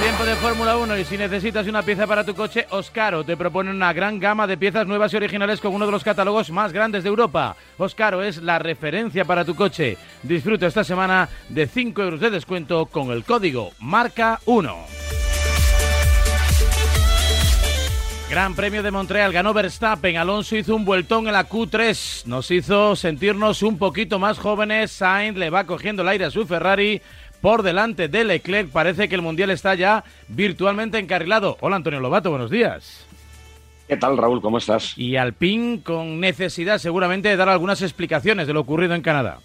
Tiempo de Fórmula 1 y si necesitas una pieza para tu coche, Oscaro te propone una gran gama de piezas nuevas y originales con uno de los catálogos más grandes de Europa. Oscaro es la referencia para tu coche. Disfruta esta semana de 5 euros de descuento con el código Marca 1. Gran Premio de Montreal ganó Verstappen, Alonso hizo un vueltón en la Q3, nos hizo sentirnos un poquito más jóvenes, Sainz le va cogiendo el aire a su Ferrari, por delante de Leclerc. Parece que el Mundial está ya virtualmente encarrilado. Hola Antonio Lobato, buenos días. ¿Qué tal Raúl? ¿Cómo estás? Y Alpine con necesidad seguramente de dar algunas explicaciones de lo ocurrido en Canadá.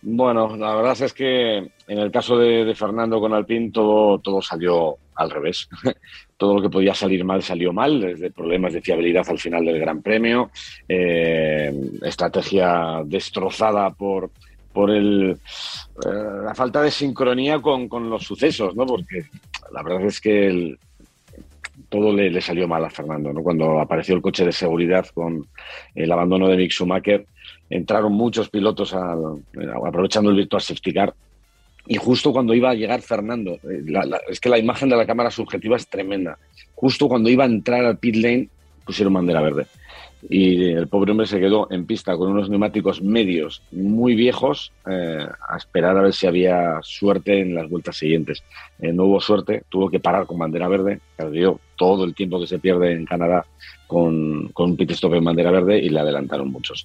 Bueno, la verdad es que en el caso de, Fernando con Alpine todo, todo salió al revés. todo lo que podía salir mal salió mal, desde problemas de fiabilidad al final del Gran Premio, eh, estrategia destrozada por por el, eh, la falta de sincronía con, los sucesos, ¿no? Porque la verdad es que todo le, salió mal a Fernando, ¿no? Cuando apareció el coche de seguridad con el abandono de Mick Schumacher, entraron muchos pilotos aprovechando el virtual safety car y justo cuando iba a llegar Fernando, eh, es que la imagen de la cámara subjetiva es tremenda. Justo cuando iba a entrar al pit lane, pusieron bandera verde y el pobre hombre se quedó en pista con unos neumáticos medios muy viejos eh, a esperar a ver si había suerte en las vueltas siguientes. Eh, no hubo suerte, tuvo que parar con bandera verde, perdió todo el tiempo que se pierde en Canadá con, con un pit stop en bandera verde y le adelantaron muchos.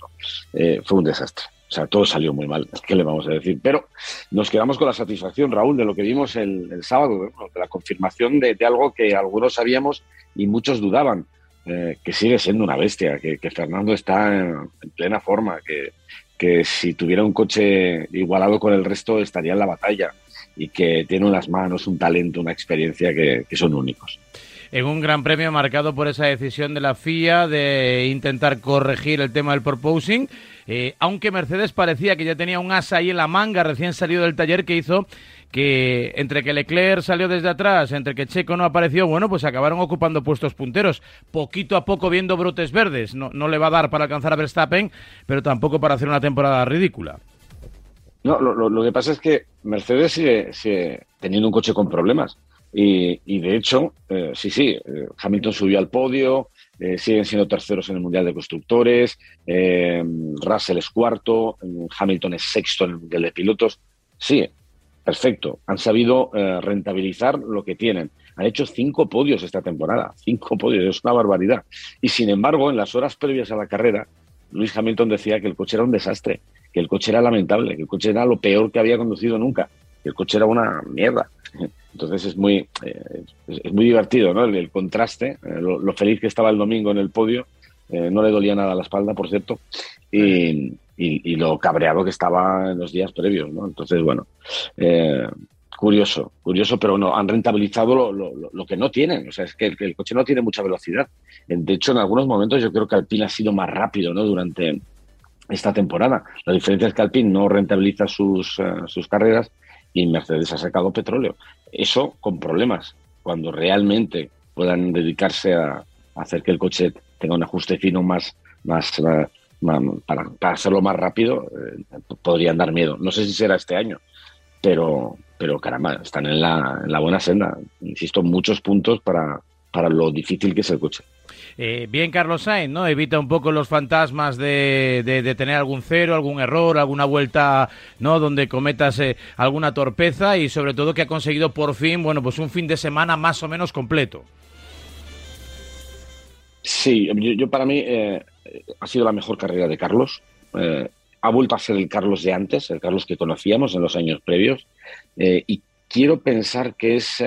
Eh, fue un desastre. O sea, todo salió muy mal, ¿qué le vamos a decir? Pero nos quedamos con la satisfacción, Raúl, de lo que vimos el, sábado, de la confirmación de algo que algunos sabíamos y muchos dudaban eh, que sigue siendo una bestia, que, Fernando está en, plena forma, que, que, si tuviera un coche igualado con el resto estaría en la batalla y que tiene unas manos, un talento, una experiencia que, son únicos. En un gran premio marcado por esa decisión de la FIA de intentar corregir el tema del proposing, eh, aunque Mercedes parecía que ya tenía un asa ahí en la manga recién salido del taller que hizo que entre que Leclerc salió desde atrás, entre que Checo no apareció, bueno, pues acabaron ocupando puestos punteros, poquito a poco viendo brotes verdes. No, no le va a dar para alcanzar a Verstappen, pero tampoco para hacer una temporada ridícula. No, lo, que pasa es que Mercedes sigue, teniendo un coche con problemas. Y, de hecho, eh, sí, sí, eh, Hamilton subió al podio, eh, siguen siendo terceros en el Mundial de Constructores, Russell es cuarto, Hamilton es sexto en el Mundial de Pilotos. Sí, perfecto. Han sabido eh, rentabilizar lo que tienen. Han hecho cinco podios esta temporada. Cinco podios, es una barbaridad. Y sin embargo, en las horas previas a la carrera, Luis Hamilton decía que el coche era un desastre, que el coche era lamentable, que el coche era lo peor que había conducido nunca, que el coche era una mierda. Entonces es muy, eh, es, muy divertido, ¿no? El, contraste, eh, lo, feliz que estaba el domingo en el podio, no le dolía nada la espalda, por cierto, y, lo cabreado que estaba en los días previos, ¿no? Entonces, bueno, eh, curioso, curioso, pero no, han rentabilizado lo, lo, que no tienen. O sea, es que el, coche no tiene mucha velocidad. De hecho, en algunos momentos yo creo que Alpine ha sido más rápido, ¿no? Durante esta temporada. La diferencia es que Alpine no rentabiliza sus, eh, sus carreras y Mercedes ha sacado petróleo. Eso con problemas. Cuando realmente puedan dedicarse a, hacer que el coche tenga un ajuste fino más, más, eh, para, hacerlo más rápido, eh, podrían dar miedo. No sé si será este año, pero, pero caramba, están en la, en la buena senda. Insisto, muchos puntos para, para lo difícil que es el coche. Eh, bien, Carlos Sainz, ¿no? Evita un poco los fantasmas de, de, tener algún cero, algún error, alguna vuelta, ¿no? Donde cometas eh, alguna torpeza y sobre todo que ha conseguido por fin, bueno, pues un fin de semana más o menos completo. Sí, yo, para mí eh, ha sido la mejor carrera de Carlos. Eh, ha vuelto a ser el Carlos de antes, el Carlos que conocíamos en los años previos. Eh, y quiero pensar que es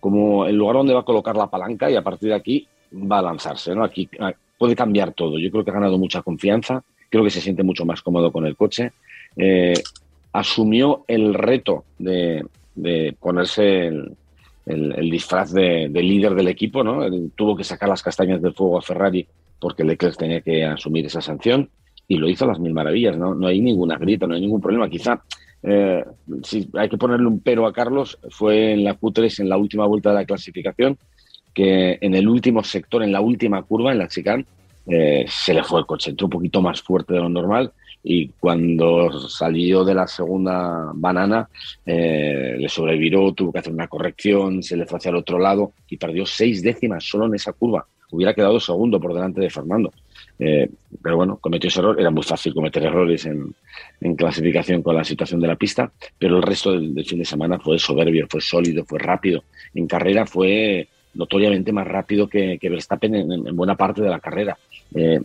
como el lugar donde va a colocar la palanca y a partir de aquí va a lanzarse. ¿no? Aquí ah, puede cambiar todo. Yo creo que ha ganado mucha confianza. Creo que se siente mucho más cómodo con el coche. asumió el reto de, ponerse el, el, disfraz de, líder del equipo, ¿no? tuvo que sacar las castañas del fuego a Ferrari porque Leclerc tenía que asumir esa sanción y lo hizo a las mil maravillas, ¿no? No hay ninguna grita, no hay ningún problema. Quizá eh, hay que ponerle un pero a Carlos, fue en la Q3, en la última vuelta de la clasificación, que en el último sector, en la última curva, en la chicane, eh, se le fue el coche, entró un poquito más fuerte de lo normal y cuando salió de la segunda banana eh, le sobreviró, tuvo que hacer una corrección, se le fue hacia el otro lado y perdió seis décimas solo en esa curva. Hubiera quedado segundo por delante de Fernando. Eh, pero bueno, cometió ese error. Era muy fácil cometer errores en, clasificación con la situación de la pista, pero el resto del, fin de semana fue soberbio, fue sólido, fue rápido. En carrera fue notoriamente más rápido que, Verstappen en, buena parte de la carrera. Eh,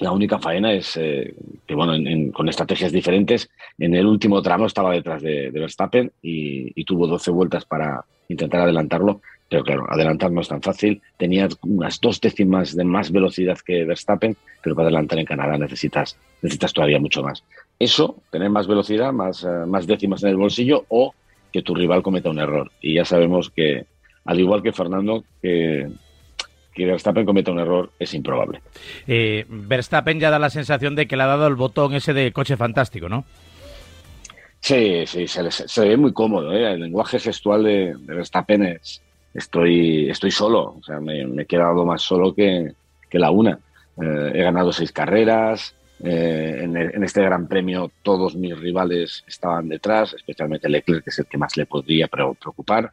la única faena es eh, que, bueno, con estrategias diferentes, en el último tramo estaba detrás de, Verstappen y, tuvo 12 vueltas para intentar adelantarlo, pero claro, adelantar no es tan fácil. Tenía unas dos décimas de más velocidad que Verstappen, pero para adelantar en Canadá necesitas, necesitas todavía mucho más. Eso, tener más velocidad, más, eh, más décimas en el bolsillo o que tu rival cometa un error. Y ya sabemos que, al igual que Fernando, que que Verstappen cometa un error es improbable. Eh, Verstappen ya da la sensación de que le ha dado el botón ese de coche fantástico, ¿no? Sí, sí, se, ve muy cómodo. ¿eh? El lenguaje gestual de, Verstappen es estoy, estoy solo, o sea, me, he quedado más solo que, la una. Eh, he ganado seis carreras, en, este gran premio todos mis rivales estaban detrás, especialmente Leclerc, que es el que más le podría preocupar.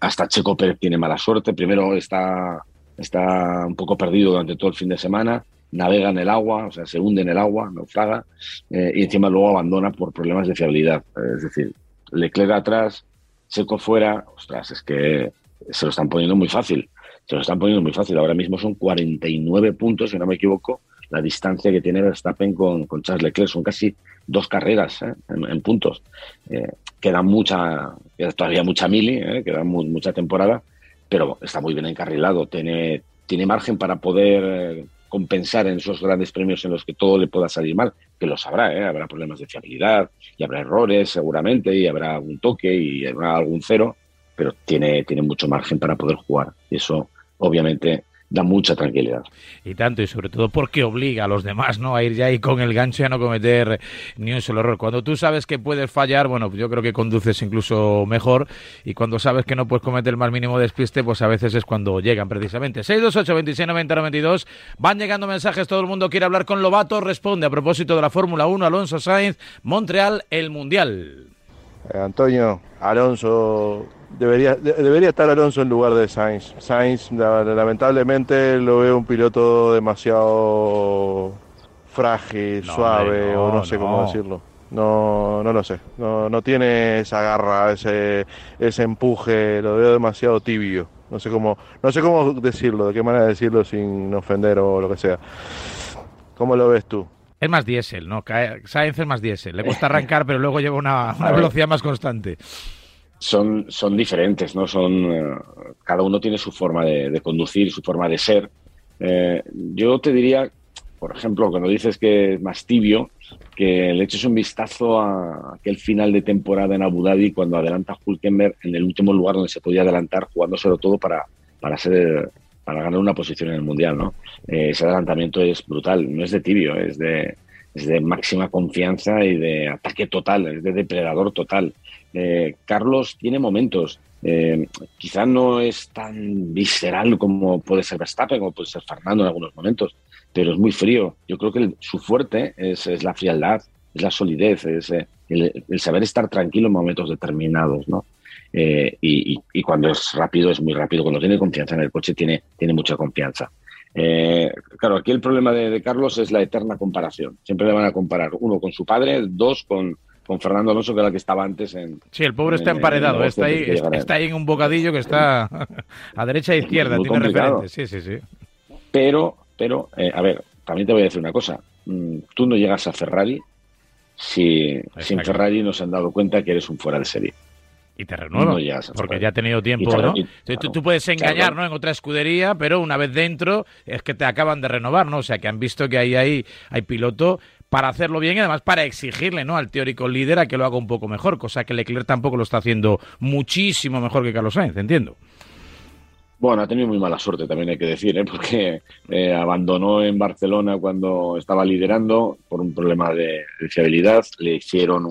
hasta Checo Pérez tiene mala suerte. Primero está está un poco perdido durante todo el fin de semana, navega en el agua, o sea, se hunde en el agua, naufraga, eh, y encima luego abandona por problemas de fiabilidad. Es decir, Leclerc atrás, Seco fuera, ostras, es que se lo están poniendo muy fácil. Se lo están poniendo muy fácil. Ahora mismo son 49 puntos, si no me equivoco, la distancia que tiene Verstappen con, con Charles Leclerc. Son casi dos carreras ¿eh? en, puntos. Eh, queda mucha, todavía mucha mili, queda mucha temporada, pero está muy bien encarrilado, tiene, tiene margen para poder eh, compensar en esos grandes premios en los que todo le pueda salir mal, que lo sabrá, ¿eh? habrá problemas de fiabilidad y habrá errores seguramente y habrá algún toque y habrá algún cero, pero tiene, tiene mucho margen para poder jugar y eso obviamente da mucha tranquilidad. Y tanto, y sobre todo porque obliga a los demás ¿no? a ir ya ahí con el gancho y a no cometer ni un solo error. Cuando tú sabes que puedes fallar, bueno, yo creo que conduces incluso mejor, y cuando sabes que no puedes cometer el más mínimo despiste, pues a veces es cuando llegan precisamente. 628 26 90 92 van llegando mensajes, todo el mundo quiere hablar con Lobato, responde a propósito de la Fórmula 1, Alonso Sainz, Montreal, el Mundial. Eh, Antonio, Alonso debería, debería estar Alonso en lugar de Sainz. Sainz, lamentablemente, lo veo un piloto demasiado frágil, suave, o no sé cómo decirlo. No, no lo sé. No, no tiene esa garra, ese, ese empuje, lo veo demasiado tibio. No sé cómo, no sé cómo decirlo, de qué manera decirlo sin ofender o lo que sea. ¿Cómo lo ves tú? Es más diésel, ¿no? Sainz es más diésel. Le cuesta arrancar, pero luego lleva una velocidad más constante son, son diferentes, ¿no? Son, eh, cada uno tiene su forma de, conducir, su forma de ser. Eh, yo te diría, por ejemplo, cuando dices que es más tibio, que le eches un vistazo a aquel final de temporada en Abu Dhabi cuando adelanta Hulkenberg en el último lugar donde se podía adelantar, jugándoselo todo para, para ser para ganar una posición en el mundial, ¿no? Eh, ese adelantamiento es brutal, no es de tibio, es de, es de máxima confianza y de ataque total, es de depredador total. Eh, Carlos tiene momentos, eh, quizá no es tan visceral como puede ser Verstappen o puede ser Fernando en algunos momentos, pero es muy frío. Yo creo que su fuerte es, la frialdad, es la solidez, es eh, el, saber estar tranquilo en momentos determinados, ¿no? y, cuando es rápido, es muy rápido. Cuando tiene confianza en el coche, tiene, tiene mucha confianza. Claro, aquí el problema de, Carlos es la eterna comparación. Siempre le van a comparar, uno con su padre, dos con, con Fernando Alonso, que era el que estaba antes en. Sí, el pobre está emparedado, está, ahí, está, ahí en un bocadillo que está a derecha e izquierda, tiene referentes. Sí, sí, sí. Pero, pero eh, a ver, también te voy a decir una cosa. Mm, tú no llegas a Ferrari si sin Ferrari no se han dado cuenta que eres un fuera de serie. Y te renueva, porque ya ha tenido tiempo, ¿no? tú, puedes engañar, ¿no? En otra escudería, pero una vez dentro es que te acaban de renovar, ¿no? O sea, que han visto que ahí hay, hay piloto para hacerlo bien y además para exigirle ¿no? al teórico líder a que lo haga un poco mejor, cosa que Leclerc tampoco lo está haciendo muchísimo mejor que Carlos Sainz, entiendo. Bueno, ha tenido muy mala suerte también hay que decir, ¿eh? porque eh, abandonó en Barcelona cuando estaba liderando por un problema de, fiabilidad, le hicieron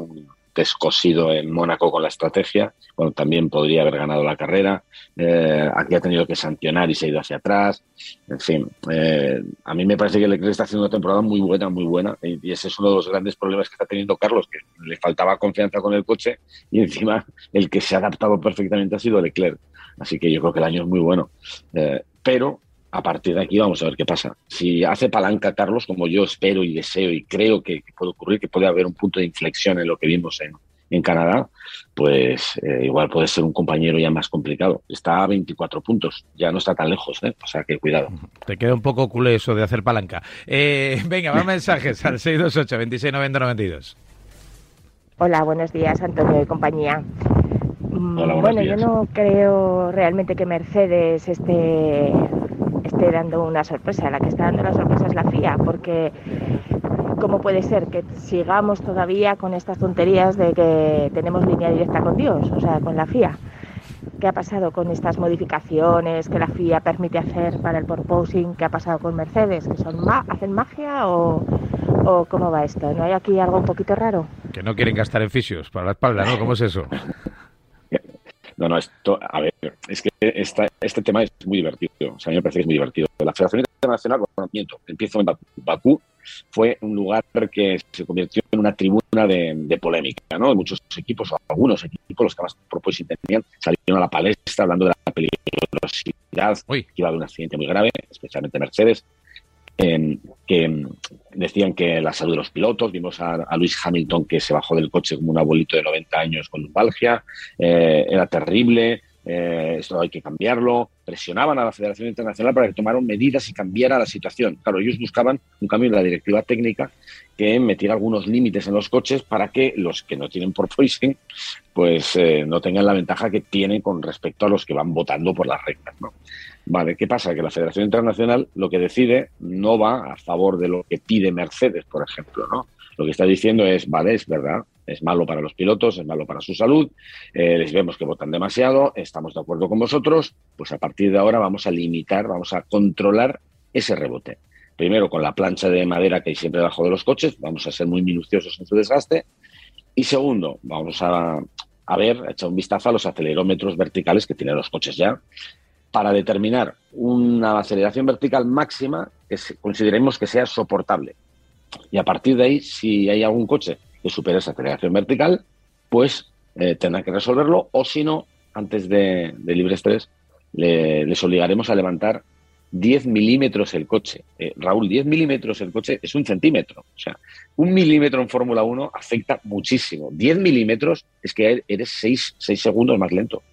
descosido en Mónaco con la estrategia, cuando también podría haber ganado la carrera. Eh, aquí ha tenido que sancionar y se ha ido hacia atrás. En fin, eh, a mí me parece que Leclerc está haciendo una temporada muy buena, muy buena. Y, ese es uno de los grandes problemas que está teniendo Carlos, que le faltaba confianza con el coche y encima el que se ha adaptado perfectamente ha sido Leclerc. Así que yo creo que el año es muy bueno. Eh, pero a partir de aquí vamos a ver qué pasa. Si hace palanca Carlos, como yo espero y deseo y creo que, puede ocurrir, que puede haber un punto de inflexión en lo que vimos en, Canadá, pues eh, igual puede ser un compañero ya más complicado. Está a 24 puntos, ya no está tan lejos, ¿eh? o sea que cuidado. Te queda un poco culé eso de hacer palanca. Eh, venga, más mensajes al 628 2690 92. Hola, buenos días, Antonio y compañía. Mm, bueno, yo no creo realmente que Mercedes esté esté dando una sorpresa. La que está dando la sorpresa es la FIA, porque ¿cómo puede ser que sigamos todavía con estas tonterías de que tenemos línea directa con Dios, o sea, con la FIA? ¿Qué ha pasado con estas modificaciones que la FIA permite hacer para el porposing? ¿Qué ha pasado con Mercedes? ¿Que son hacen magia o, o cómo va esto? ¿No hay aquí algo un poquito raro? Que no quieren gastar en fisios para la espalda, ¿no? ¿Cómo es eso? No, no, esto, a ver, es que esta, este tema es muy divertido. O sea, a mí me parece que es muy divertido. La Federación Internacional, bueno, miento, empiezo en Bakú. fue un lugar que se convirtió en una tribuna de, polémica, ¿no? Muchos equipos, o algunos equipos, los que más propósito tenían, salieron a la palestra hablando de la peligrosidad, que iba a haber un accidente muy grave, especialmente Mercedes, que decían que la salud de los pilotos, vimos a, Luis Hamilton que se bajó del coche como un abuelito de 90 años con lumbalgia, eh, era terrible, eh, esto hay que cambiarlo, presionaban a la Federación Internacional para que tomaran medidas y cambiara la situación. Claro, ellos buscaban un cambio en la directiva técnica que metiera algunos límites en los coches para que los que no tienen porpoising pues eh, no tengan la ventaja que tienen con respecto a los que van votando por las reglas. ¿no? Vale, ¿qué pasa? Que la Federación Internacional lo que decide no va a favor de lo que pide Mercedes, por ejemplo, ¿no? Lo que está diciendo es, vale, es verdad, es malo para los pilotos, es malo para su salud, eh, les vemos que votan demasiado, estamos de acuerdo con vosotros, pues a partir de ahora vamos a limitar, vamos a controlar ese rebote. Primero con la plancha de madera que hay siempre debajo de los coches, vamos a ser muy minuciosos en su desgaste. Y segundo, vamos a, a ver, echar un vistazo a los acelerómetros verticales que tienen los coches ya, para determinar una aceleración vertical máxima que consideremos que sea soportable. Y a partir de ahí, si hay algún coche que supere esa aceleración vertical, pues eh, que resolverlo o si no, antes de, libre estrés, les obligaremos a levantar 10 milímetros el coche. Eh, Raúl, 10 milímetros el coche es un centímetro. O sea, un milímetro en Fórmula 1 afecta muchísimo. 10 milímetros es que eres 6, 6 segundos más lento.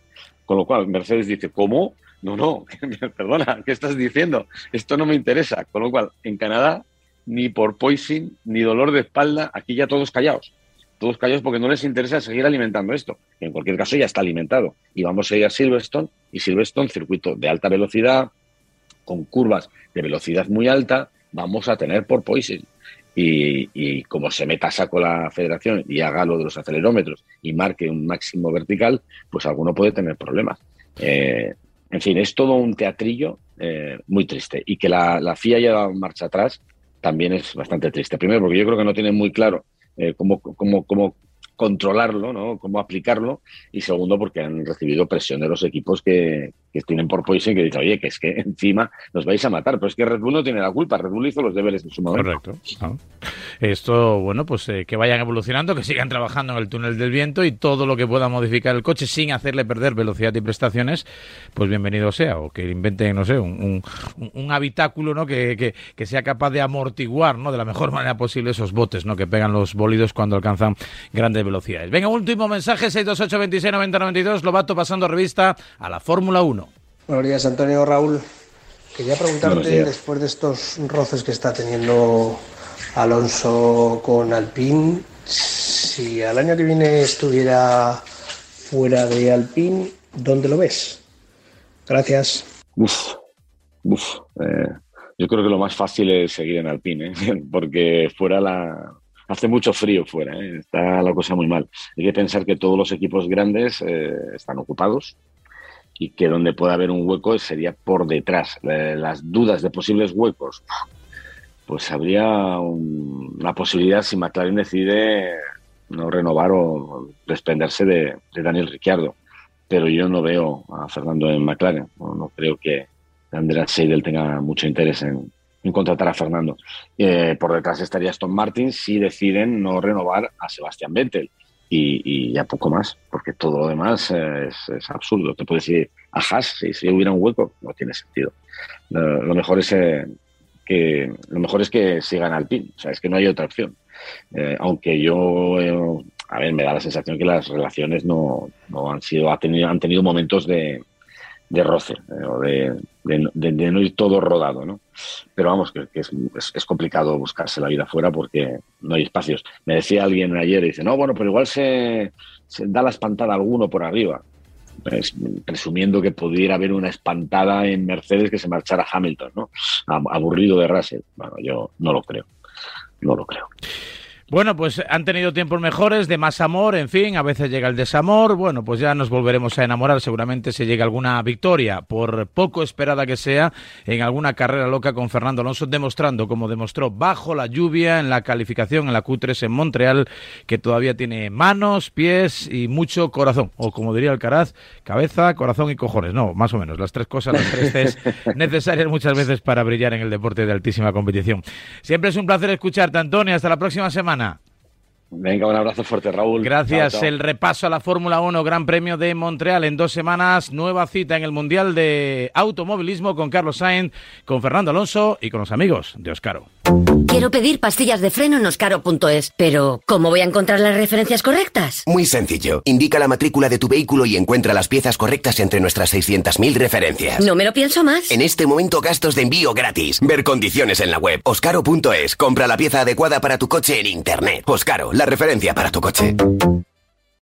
Con lo cual, Mercedes dice, ¿cómo? No, no, perdona, ¿qué estás diciendo? Esto no me interesa. Con lo cual, en Canadá ni por poison, ni dolor de espalda, aquí ya todos callados. Todos callados porque no les interesa seguir alimentando esto. En cualquier caso ya está alimentado. Y vamos a ir a Silverstone, y Silverstone, circuito de alta velocidad, con curvas de velocidad muy alta, vamos a tener por poison. Y, como se meta saco la federación y haga lo de los acelerómetros y marque un máximo vertical, pues alguno puede tener problemas. Eh, en fin, es todo un teatrillo eh, muy triste. Y que la, la FIA haya dado marcha atrás, también es bastante triste. Primero, porque yo creo que no tienen muy claro eh, cómo, cómo, cómo controlarlo, ¿no? cómo aplicarlo, y segundo, porque han recibido presión de los equipos que, que tienen por Poison que dicen, oye, que es que encima nos vais a matar, pero es que Red Bull no tiene la culpa, Red Bull hizo los deberes en su momento. Correcto. Esto, bueno, pues eh, que vayan evolucionando, que sigan trabajando en el túnel del viento y todo lo que pueda modificar el coche sin hacerle perder velocidad y prestaciones, pues bienvenido sea, o que inventen, no sé, un, un, habitáculo, ¿no? Que, que, que, sea capaz de amortiguar, ¿no? De la mejor manera posible esos botes, ¿no? Que pegan los bólidos cuando alcanzan grandes velocidades. Venga, último mensaje, 628 26 90 92, Lobato pasando revista a la Fórmula 1. Buenos días, Antonio Raúl. Quería preguntarte, después de estos roces que está teniendo Alonso con Alpine, si al año que viene estuviera fuera de Alpine, ¿dónde lo ves? Gracias. Uf, uf. Eh, yo creo que lo más fácil es seguir en Alpine, ¿eh? porque fuera la, hace mucho frío fuera, ¿eh? está la cosa muy mal. Hay que pensar que todos los equipos grandes están ocupados, y que donde pueda haber un hueco sería por detrás. Las dudas de posibles huecos, pues habría una posibilidad si McLaren decide no renovar o desprenderse de, Daniel Ricciardo. Pero yo no veo a Fernando en McLaren. No, creo que Andrea Seidel tenga mucho interés en, contratar a Fernando. Eh, por detrás estaría Aston Martin si deciden no renovar a Sebastián Vettel. Y, ya poco más, porque todo lo demás es, absurdo. Te puedes ir a Haas, si, hubiera un hueco, no tiene sentido. lo mejor es eh, que lo mejor es que sigan al PIN, o sea, es que no hay otra opción. Eh, aunque yo, eh, a ver, me da la sensación que las relaciones no, no han sido, ha tenido, han tenido momentos de, de roce, eh, o de, de, no ir todo rodado, ¿no? Pero vamos, que, es, es, complicado buscarse la vida fuera porque no hay espacios. Me decía alguien ayer, dice, no, bueno, pero igual se, se da la espantada alguno por arriba presumiendo que pudiera haber una espantada en Mercedes que se marchara Hamilton, ¿no? Aburrido de Russell. Bueno, yo no lo creo. No lo creo. Bueno, pues han tenido tiempos mejores, de más amor, en fin, a veces llega el desamor, bueno, pues ya nos volveremos a enamorar, seguramente se llega alguna victoria, por poco esperada que sea, en alguna carrera loca con Fernando Alonso, demostrando, como demostró bajo la lluvia en la calificación en la Q3 en Montreal, que todavía tiene manos, pies y mucho corazón, o como diría Alcaraz, cabeza, corazón y cojones, no, más o menos, las tres cosas, las tres Cs necesarias muchas veces para brillar en el deporte de altísima competición. Siempre es un placer escucharte, Antonio, hasta la próxima semana. Venga, un abrazo fuerte, Raúl. Gracias. El repaso a la Fórmula 1 Gran Premio de Montreal en dos semanas. Nueva cita en el Mundial de Automovilismo con Carlos Sainz, con Fernando Alonso y con los amigos de Oscaro. Quiero pedir pastillas de freno en oscaro.es, pero ¿cómo voy a encontrar las referencias correctas? Muy sencillo. Indica la matrícula de tu vehículo y encuentra las piezas correctas entre nuestras 600.000 referencias. No me lo pienso más. En este momento gastos de envío gratis. Ver condiciones en la web. Oscaro.es. Compra la pieza adecuada para tu coche en Internet. Oscaro, la referencia para tu coche.